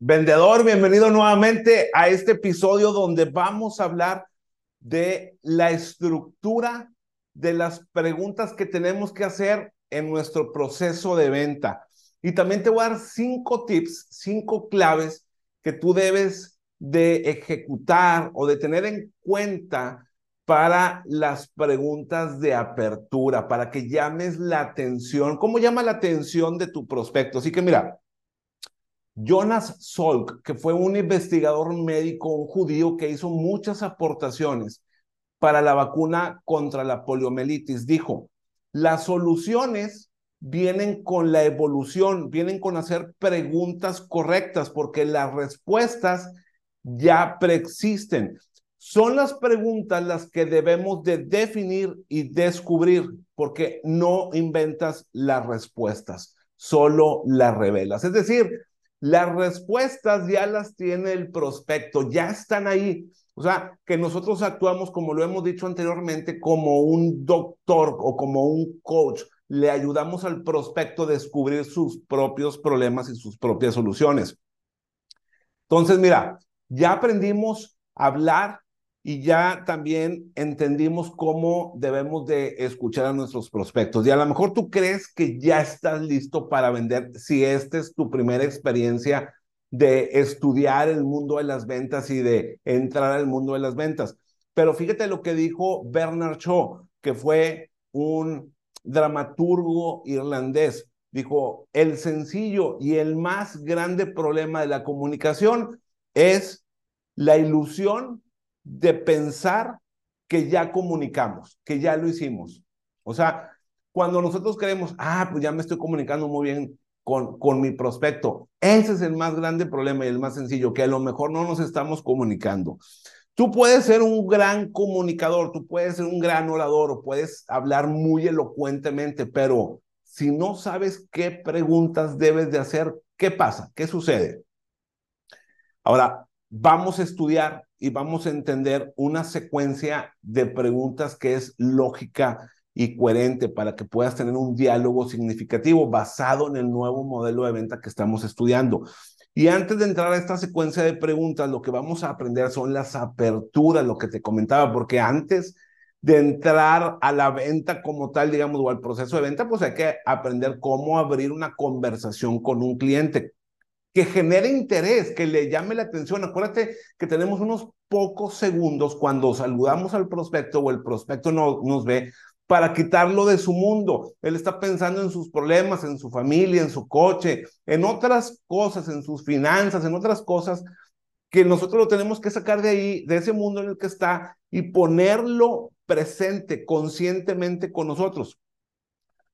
Vendedor, bienvenido nuevamente a este episodio donde vamos a hablar de la estructura de las preguntas que tenemos que hacer en nuestro proceso de venta. Y también te voy a dar cinco tips, cinco claves que tú debes de ejecutar o de tener en cuenta para las preguntas de apertura, para que llames la atención. ¿Cómo llama la atención de tu prospecto? Así que mira, Jonas Salk, que fue un investigador médico, un judío que hizo muchas aportaciones para la vacuna contra la poliomielitis, dijo, las soluciones vienen con la evolución, vienen con hacer preguntas correctas, porque las respuestas ya preexisten. Son las preguntas las que debemos de definir y descubrir, porque no inventas las respuestas, solo las revelas. Es decir, las respuestas ya las tiene el prospecto, ya están ahí. O sea, que nosotros actuamos, como lo hemos dicho anteriormente, como un doctor o como un coach. Le ayudamos al prospecto a descubrir sus propios problemas y sus propias soluciones. Entonces, mira, ya aprendimos a hablar y ya también entendimos cómo debemos de escuchar a nuestros prospectos. Y a lo mejor tú crees que ya estás listo para vender si esta es tu primera experiencia de estudiar el mundo de las ventas y de entrar al mundo de las ventas. Pero fíjate lo que dijo Bernard Shaw, que fue un dramaturgo irlandés. Dijo, el sencillo y el más grande problema de la comunicación es la ilusión de pensar que ya comunicamos, que ya lo hicimos. O sea, cuando nosotros creemos, ah, pues ya me estoy comunicando muy bien con, con mi prospecto, ese es el más grande problema y el más sencillo, que a lo mejor no nos estamos comunicando. Tú puedes ser un gran comunicador, tú puedes ser un gran orador o puedes hablar muy elocuentemente, pero si no sabes qué preguntas debes de hacer, ¿qué pasa? ¿Qué sucede? Ahora, vamos a estudiar y vamos a entender una secuencia de preguntas que es lógica y coherente para que puedas tener un diálogo significativo basado en el nuevo modelo de venta que estamos estudiando. Y antes de entrar a esta secuencia de preguntas, lo que vamos a aprender son las aperturas, lo que te comentaba, porque antes de entrar a la venta como tal, digamos, o al proceso de venta, pues hay que aprender cómo abrir una conversación con un cliente, que genere interés, que le llame la atención. Acuérdate que tenemos unos pocos segundos cuando saludamos al prospecto o el prospecto no, nos ve para quitarlo de su mundo. Él está pensando en sus problemas, en su familia, en su coche, en otras cosas, en sus finanzas, en otras cosas que nosotros lo tenemos que sacar de ahí, de ese mundo en el que está y ponerlo presente conscientemente con nosotros.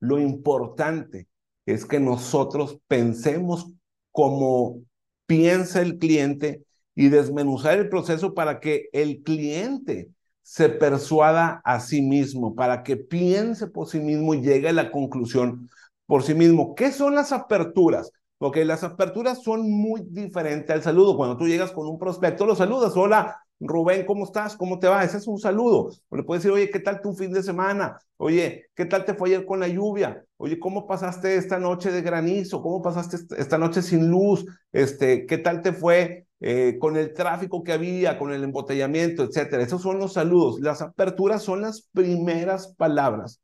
Lo importante es que nosotros pensemos como piensa el cliente y desmenuzar el proceso para que el cliente se persuada a sí mismo, para que piense por sí mismo y llegue a la conclusión por sí mismo. ¿Qué son las aperturas? Porque las aperturas son muy diferentes al saludo. Cuando tú llegas con un prospecto, lo saludas. Hola, Rubén, ¿cómo estás? ¿Cómo te va? Ese es un saludo. Le puedes decir, oye, ¿qué tal tu fin de semana? Oye, ¿qué tal te fue ayer con la lluvia? Oye, ¿cómo pasaste esta noche de granizo? ¿Cómo pasaste esta noche sin luz? Este, ¿Qué tal te fue eh, con el tráfico que había, con el embotellamiento, etcétera? Esos son los saludos. Las aperturas son las primeras palabras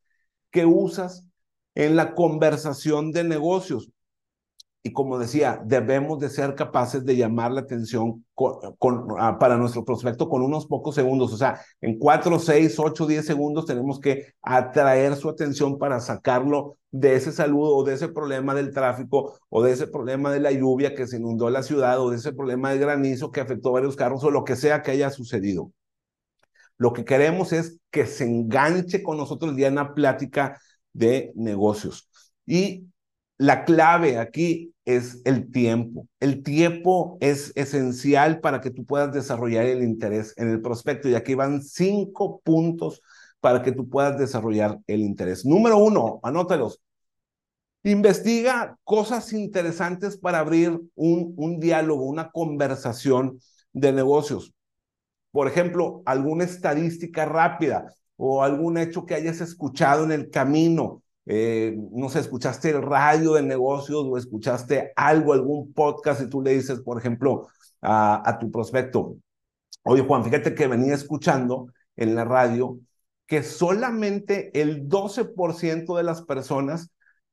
que usas en la conversación de negocios. Y como decía, debemos de ser capaces de llamar la atención con, ah, para nuestro prospecto con unos pocos segundos. O sea, en cuatro, seis, ocho, diez segundos tenemos que atraer su atención para sacarlo de ese saludo o de ese problema del tráfico o de ese problema de la lluvia que se inundó la ciudad o de ese problema de granizo que afectó varios carros o lo que sea que haya sucedido. Lo que queremos es que se enganche con nosotros ya en una plática de negocios. Y la clave aquí es el tiempo. El tiempo es esencial para que tú puedas desarrollar el interés en el prospecto. Y aquí van cinco puntos para que tú puedas desarrollar el interés. Número uno, anótalos. Investiga cosas interesantes para abrir un, un diálogo, una conversación de negocios. Por ejemplo, alguna estadística rápida o algún hecho que hayas escuchado en el camino eh, no sé, escuchaste el radio de negocios o escuchaste algo, algún podcast y tú le dices, por ejemplo, a, a tu prospecto, oye Juan, fíjate que venía escuchando en la radio que solamente el 12% de las personas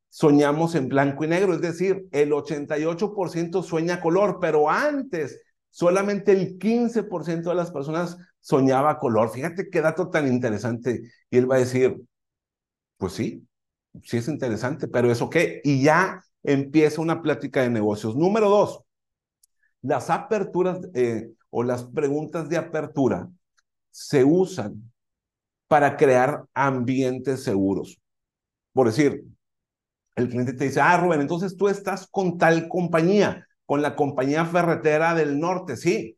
soñamos en blanco y negro, es decir, el 88% sueña color, pero antes solamente el 15% de las personas soñaba color. Fíjate qué dato tan interesante. Y él va a decir, pues sí, sí es interesante, pero ¿eso qué? Y ya empieza una plática de negocios. Número dos, las aperturas eh, o las preguntas de apertura se usan para crear ambientes seguros. Por decir, el cliente te dice, ah, Rubén, entonces tú estás con tal compañía, con la compañía ferretera del norte, sí.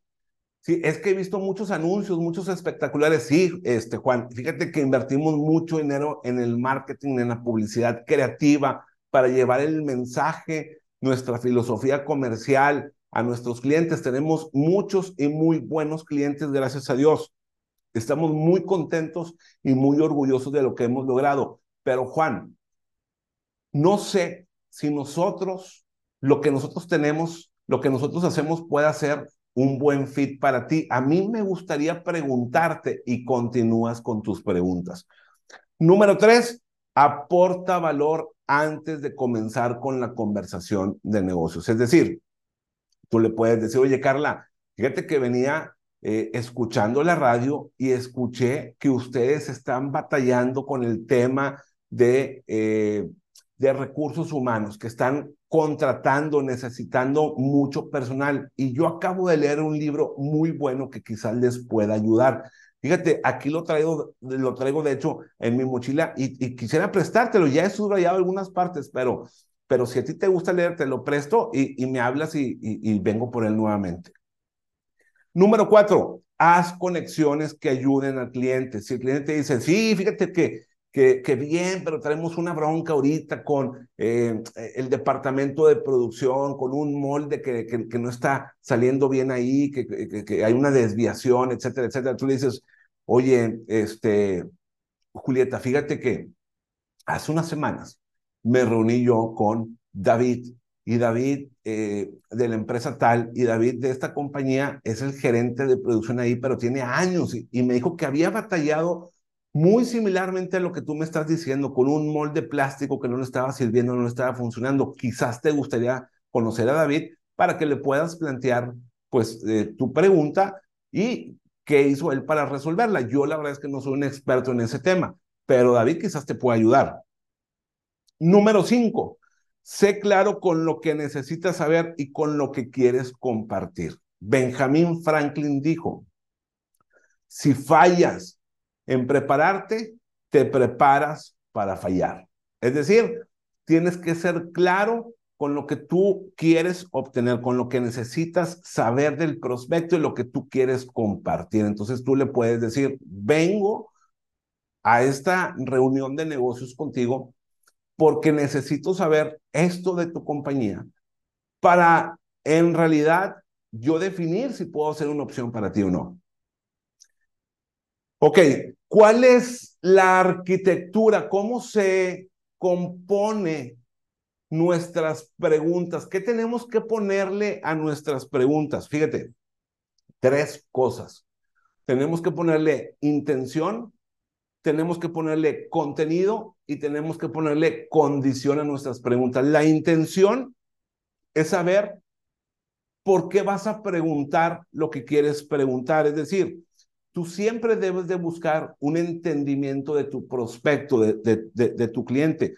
Sí, es que he visto muchos anuncios, muchos espectaculares. Sí, este, Juan, fíjate que invertimos mucho dinero en el marketing, en la publicidad creativa para llevar el mensaje, nuestra filosofía comercial a nuestros clientes. Tenemos muchos y muy buenos clientes, gracias a Dios. Estamos muy contentos y muy orgullosos de lo que hemos logrado. Pero Juan, no sé si nosotros, lo que nosotros tenemos, lo que nosotros hacemos puede ser un buen fit para ti. A mí me gustaría preguntarte y continúas con tus preguntas. Número tres, aporta valor antes de comenzar con la conversación de negocios. Es decir, tú le puedes decir, oye, Carla, fíjate que venía eh, escuchando la radio y escuché que ustedes están batallando con el tema de eh, de recursos humanos que están contratando, necesitando mucho personal. Y yo acabo de leer un libro muy bueno que quizás les pueda ayudar. Fíjate, aquí lo traigo, lo traigo de hecho en mi mochila y, quisiera prestártelo. Ya he subrayado algunas partes, pero, pero si a ti te gusta leer, te lo presto y, me hablas y vengo por él nuevamente. Número cuatro, haz conexiones que ayuden al cliente. Si el cliente dice, sí, fíjate que que, bien, pero tenemos una bronca ahorita con eh, el departamento de producción, con un molde que, que, no está saliendo bien ahí, que, que, hay una desviación, etcétera, etcétera. Tú le dices, oye, este, Julieta, fíjate que hace unas semanas me reuní yo con David y David eh, de la empresa tal y David de esta compañía es el gerente de producción ahí, pero tiene años y me dijo que había batallado muy similarmente a lo que tú me estás diciendo, con un molde plástico que no le estaba sirviendo, no le estaba funcionando. Quizás te gustaría conocer a David para que le puedas plantear pues eh, tu pregunta y qué hizo él para resolverla. Yo la verdad es que no soy un experto en ese tema, pero David quizás te pueda ayudar. Número cinco, sé claro con lo que necesitas saber y con lo que quieres compartir. Benjamin Franklin dijo, si fallas en prepararte, te preparas para fallar. Es decir, tienes que ser claro con lo que tú quieres obtener, con lo que necesitas saber del prospecto y lo que tú quieres compartir. Entonces tú le puedes decir, vengo a esta reunión de negocios contigo porque necesito saber esto de tu compañía para en realidad yo definir si puedo ser una opción para ti o no. Ok, ¿cuál es la arquitectura? ¿Cómo se compone nuestras preguntas? ¿Qué tenemos que ponerle a nuestras preguntas? Fíjate, tres cosas. Tenemos que ponerle intención, tenemos que ponerle contenido y tenemos que ponerle condición a nuestras preguntas. La intención es saber por qué vas a preguntar lo que quieres preguntar. Es decir, tú siempre debes de buscar un entendimiento de tu prospecto, de, tu cliente.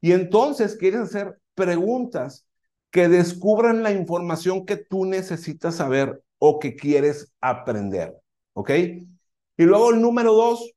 Y entonces quieres hacer preguntas que descubran la información que tú necesitas saber o que quieres aprender. ¿Ok? Y luego el número dos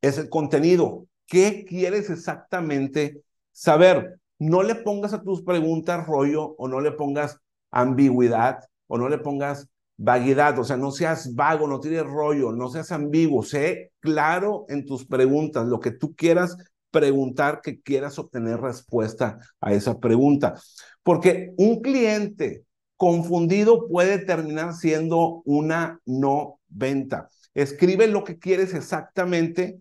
es el contenido. ¿Qué quieres exactamente saber? No le pongas a tus preguntas rollo o no le pongas ambigüedad o no le pongas vaguedad, o sea, no seas vago, no tires rollo, no seas ambiguo, sé claro en tus preguntas, lo que tú quieras preguntar, que quieras obtener respuesta a esa pregunta. Porque un cliente confundido puede terminar siendo una no venta. Escribe lo que quieres exactamente,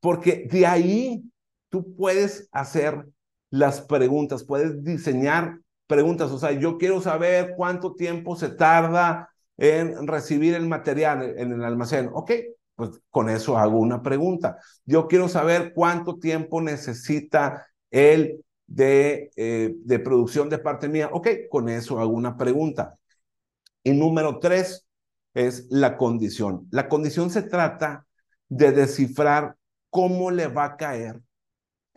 porque de ahí tú puedes hacer las preguntas, puedes diseñar preguntas. O sea, yo quiero saber cuánto tiempo se tarda en recibir el material en el almacén. Ok, pues con eso hago una pregunta. Yo quiero saber cuánto tiempo necesita él de, eh, de producción de parte mía. Ok, con eso hago una pregunta. Y número tres es la condición. La condición se trata de descifrar cómo le va a caer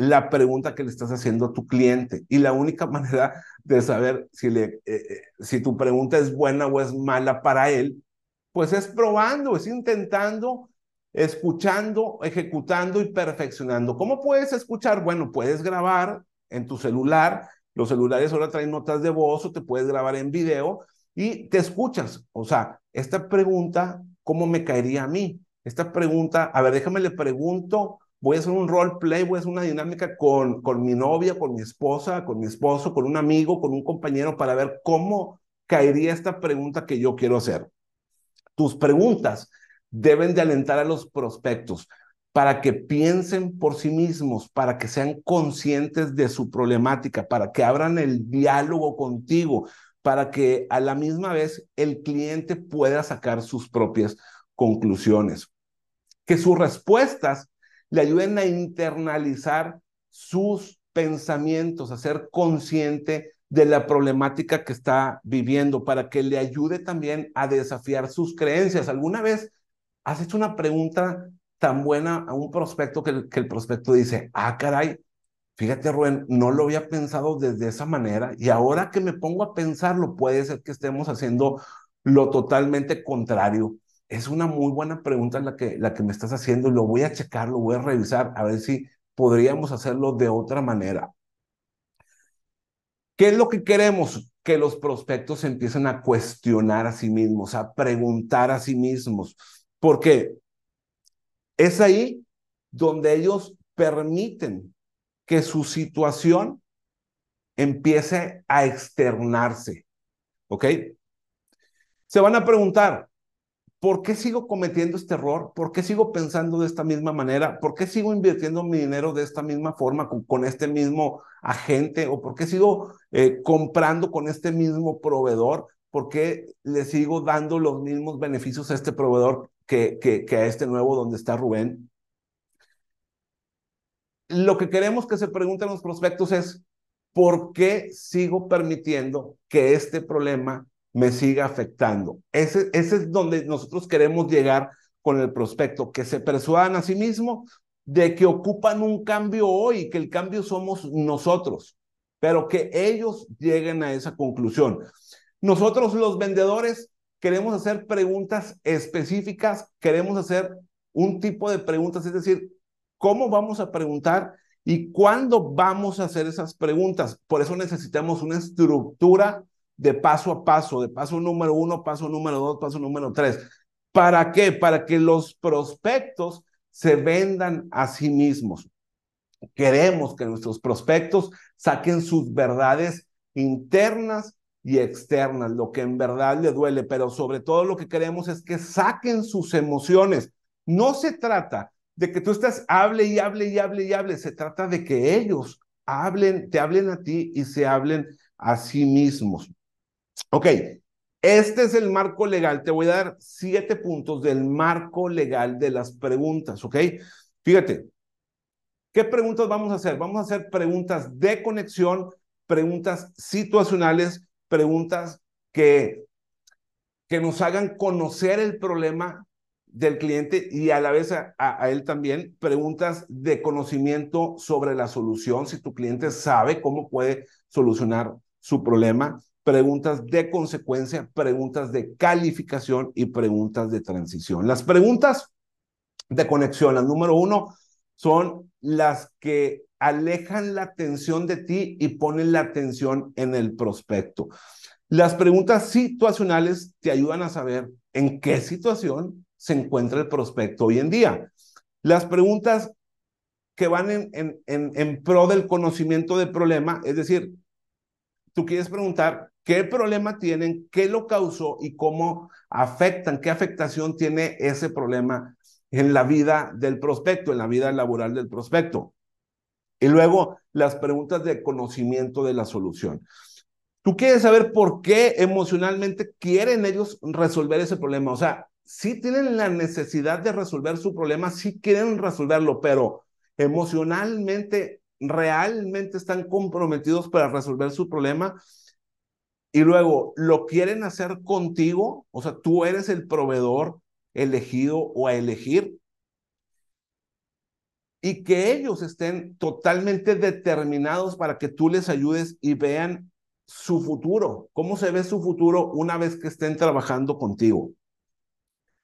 la pregunta que le estás haciendo a tu cliente. Y la única manera de saber si, le, eh, eh, si tu pregunta es buena o es mala para él, pues es probando, es intentando, escuchando, ejecutando y perfeccionando. ¿Cómo puedes escuchar? Bueno, puedes grabar en tu celular. Los celulares ahora traen notas de voz o te puedes grabar en video y te escuchas. O sea, esta pregunta, ¿cómo me caería a mí? Esta pregunta, a ver, déjame le pregunto voy a hacer un role play, voy a hacer una dinámica con, con mi novia, con mi esposa, con mi esposo, con un amigo, con un compañero para ver cómo caería esta pregunta que yo quiero hacer. Tus preguntas deben de alentar a los prospectos para que piensen por sí mismos, para que sean conscientes de su problemática, para que abran el diálogo contigo, para que a la misma vez el cliente pueda sacar sus propias conclusiones. Que sus respuestas le ayuden a internalizar sus pensamientos, a ser consciente de la problemática que está viviendo, para que le ayude también a desafiar sus creencias. ¿Alguna vez has hecho una pregunta tan buena a un prospecto que el, prospecto dice, ah, caray, fíjate, Rubén, no lo había pensado desde esa manera y ahora que me pongo a pensarlo, puede ser que estemos haciendo lo totalmente contrario. Es una muy buena pregunta la que, la que me estás haciendo lo voy a checar, lo voy a revisar, a ver si podríamos hacerlo de otra manera. ¿Qué es lo que queremos? Que los prospectos empiecen a cuestionar a sí mismos, a preguntar a sí mismos, porque es ahí donde ellos permiten que su situación empiece a externarse. ¿Ok? Se van a preguntar, ¿por qué sigo cometiendo este error? ¿Por qué sigo pensando de esta misma manera? ¿Por qué sigo invirtiendo mi dinero de esta misma forma con, este mismo agente? ¿O por qué sigo eh, comprando con este mismo proveedor? ¿Por qué le sigo dando los mismos beneficios a este proveedor que, que, que a este nuevo donde está Rubén? Lo que queremos que se pregunten los prospectos es, ¿por qué sigo permitiendo que este problema me siga afectando. Ese, ese es donde nosotros queremos llegar con el prospecto, que se persuadan a sí mismos de que ocupan un cambio hoy, que el cambio somos nosotros, pero que ellos lleguen a esa conclusión. Nosotros los vendedores queremos hacer preguntas específicas, queremos hacer un tipo de preguntas, es decir, ¿cómo vamos a preguntar y cuándo vamos a hacer esas preguntas? Por eso necesitamos una estructura de paso a paso, de paso número uno, paso número dos, paso número tres. ¿Para qué? Para que los prospectos se vendan a sí mismos. Queremos que nuestros prospectos saquen sus verdades internas y externas, lo que en verdad le duele, pero sobre todo lo que queremos es que saquen sus emociones. No se trata de que tú estés hable y hable y hable y hable, se trata de que ellos hablen, te hablen a ti y se hablen a sí mismos. Ok, este es el marco legal. Te voy a dar siete puntos del marco legal de las preguntas, ¿ok? Fíjate, ¿qué preguntas vamos a hacer? Vamos a hacer preguntas de conexión, preguntas situacionales, preguntas que, que nos hagan conocer el problema del cliente y a la vez a, a, él también preguntas de conocimiento sobre la solución, si tu cliente sabe cómo puede solucionar su problema preguntas de consecuencia, preguntas de calificación y preguntas de transición. Las preguntas de conexión, la número uno, son las que alejan la atención de ti y ponen la atención en el prospecto. Las preguntas situacionales te ayudan a saber en qué situación se encuentra el prospecto hoy en día. Las preguntas que van en, en, en, en pro del conocimiento del problema, es decir, tú quieres preguntar qué problema tienen, qué lo causó y cómo afectan, qué afectación tiene ese problema en la vida del prospecto, en la vida laboral del prospecto. Y luego las preguntas de conocimiento de la solución. Tú quieres saber por qué emocionalmente quieren ellos resolver ese problema. O sea, sí tienen la necesidad de resolver su problema, sí quieren resolverlo, pero emocionalmente, realmente están comprometidos para resolver su problema. Y luego, ¿lo quieren hacer contigo? O sea, tú eres el proveedor elegido o a elegir y que ellos estén totalmente determinados para que tú les ayudes y vean su futuro, cómo se ve su futuro una vez que estén trabajando contigo.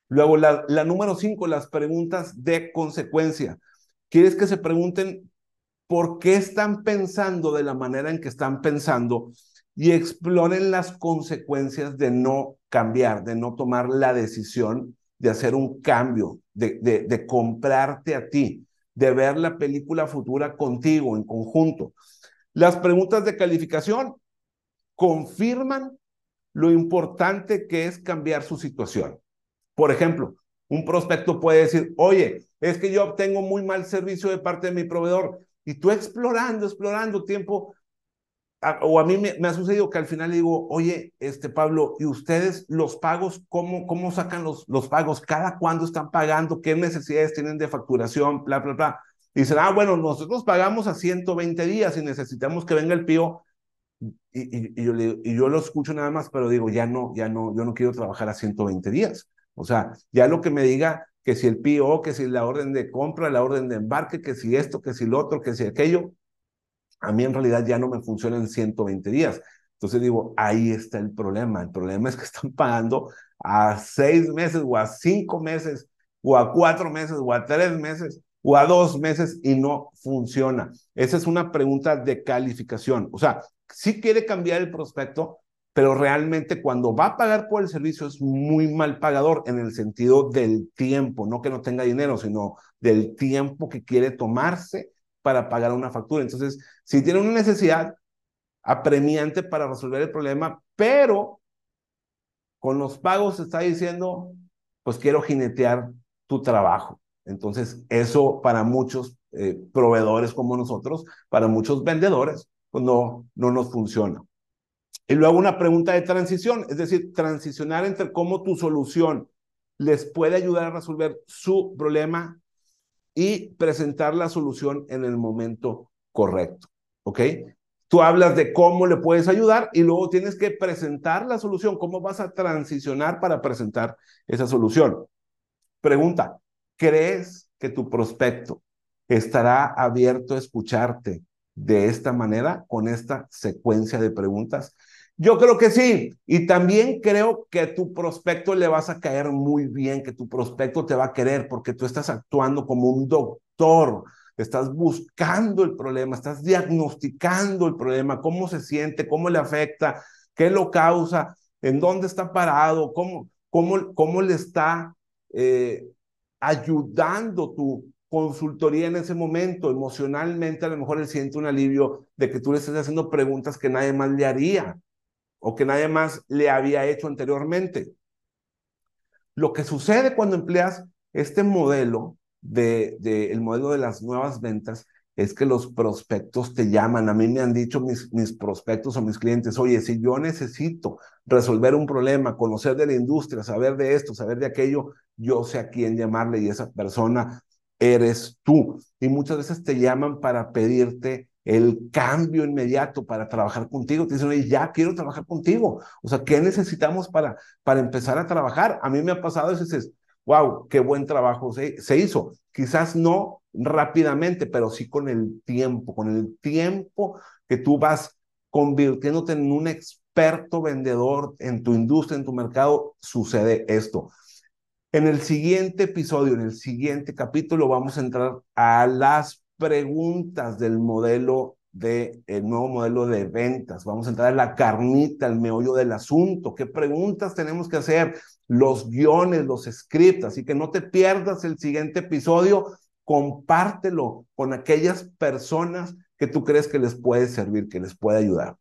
Luego, la, número cinco, las preguntas de consecuencia. ¿Quieres que se pregunten por qué están pensando de la manera en que están pensando y exploren las consecuencias de no cambiar, de no tomar la decisión de hacer un cambio, de, comprarte a ti, de ver la película futura contigo en conjunto. Las preguntas de calificación confirman lo importante que es cambiar su situación. Por ejemplo, un prospecto puede decir, oye, es que yo obtengo muy mal servicio de parte de mi proveedor y tú explorando, explorando tiempo, o a mí me, ha sucedido que al final digo, oye, este Pablo, ¿y ustedes los pagos, cómo, cómo sacan los, los pagos? ¿Cada cuándo están pagando? ¿Qué necesidades tienen de facturación? Bla, bla, bla. Y dicen, ah, bueno, nosotros pagamos a 120 días y necesitamos que venga el pío. Y, y, yo, y yo lo escucho nada más, pero digo, ya no, ya no, yo no quiero trabajar a 120 días. O sea, ya lo que me diga que si el PO, que si la orden de compra, la orden de embarque, que si esto, que si lo otro, que si aquello, a mí en realidad ya no me funciona en 120 días. Entonces digo, ahí está el problema. El problema es que están pagando a seis meses o a cinco meses o a cuatro meses o a tres meses o a dos meses y no funciona. Esa es una pregunta de calificación. O sea, si quiere cambiar el prospecto, pero realmente cuando va a pagar por el servicio es muy mal pagador en el sentido del tiempo, no que no tenga dinero, sino del tiempo que quiere tomarse para pagar una factura. Entonces, si tiene una necesidad apremiante para resolver el problema, pero con los pagos está diciendo, pues quiero jinetear tu trabajo. Entonces, eso para muchos eh, proveedores como nosotros, para muchos vendedores, pues no, no nos funciona. Y luego una pregunta de transición, es decir, transicionar entre cómo tu solución les puede ayudar a resolver su problema y presentar la solución en el momento correcto. ¿Ok? Tú hablas de cómo le puedes ayudar y luego tienes que presentar la solución, cómo vas a transicionar para presentar esa solución. Pregunta, ¿crees que tu prospecto estará abierto a escucharte de esta manera, con esta secuencia de preguntas? Yo creo que sí. Y también creo que tu prospecto le vas a caer muy bien, que tu prospecto te va a querer porque tú estás actuando como un doctor. Estás buscando el problema, estás diagnosticando el problema, cómo se siente, cómo le afecta, qué lo causa, en dónde está parado, cómo, cómo, cómo le está eh, ayudando tu consultoría en ese momento. Emocionalmente, a lo mejor él siente un alivio de que tú le estés haciendo preguntas que nadie más le haría o que nadie más le había hecho anteriormente. Lo que sucede cuando empleas este modelo de, el modelo de las nuevas ventas es que los prospectos te llaman. A mí me han dicho mis, mis prospectos o mis clientes, oye, si yo necesito resolver un problema, conocer de la industria, saber de esto, saber de aquello, yo sé a quién llamarle y esa persona eres tú. Y muchas veces te llaman para pedirte el cambio inmediato para trabajar contigo. Te dicen, ya quiero trabajar contigo. O sea, ¿qué necesitamos para, para empezar a trabajar? A mí me ha pasado a veces, wow, qué buen trabajo se, se hizo. Quizás no rápidamente, pero sí con el tiempo, con el tiempo que tú vas convirtiéndote en un experto vendedor en tu industria, en tu mercado, sucede esto. En el siguiente episodio, en el siguiente capítulo, vamos a entrar a las preguntas del modelo de el nuevo modelo de ventas. Vamos a entrar en la carnita, el meollo del asunto. ¿Qué preguntas tenemos que hacer? Los guiones, los scripts. Así que no te pierdas el siguiente episodio. Compártelo con aquellas personas que tú crees que les puede servir, que les puede ayudar.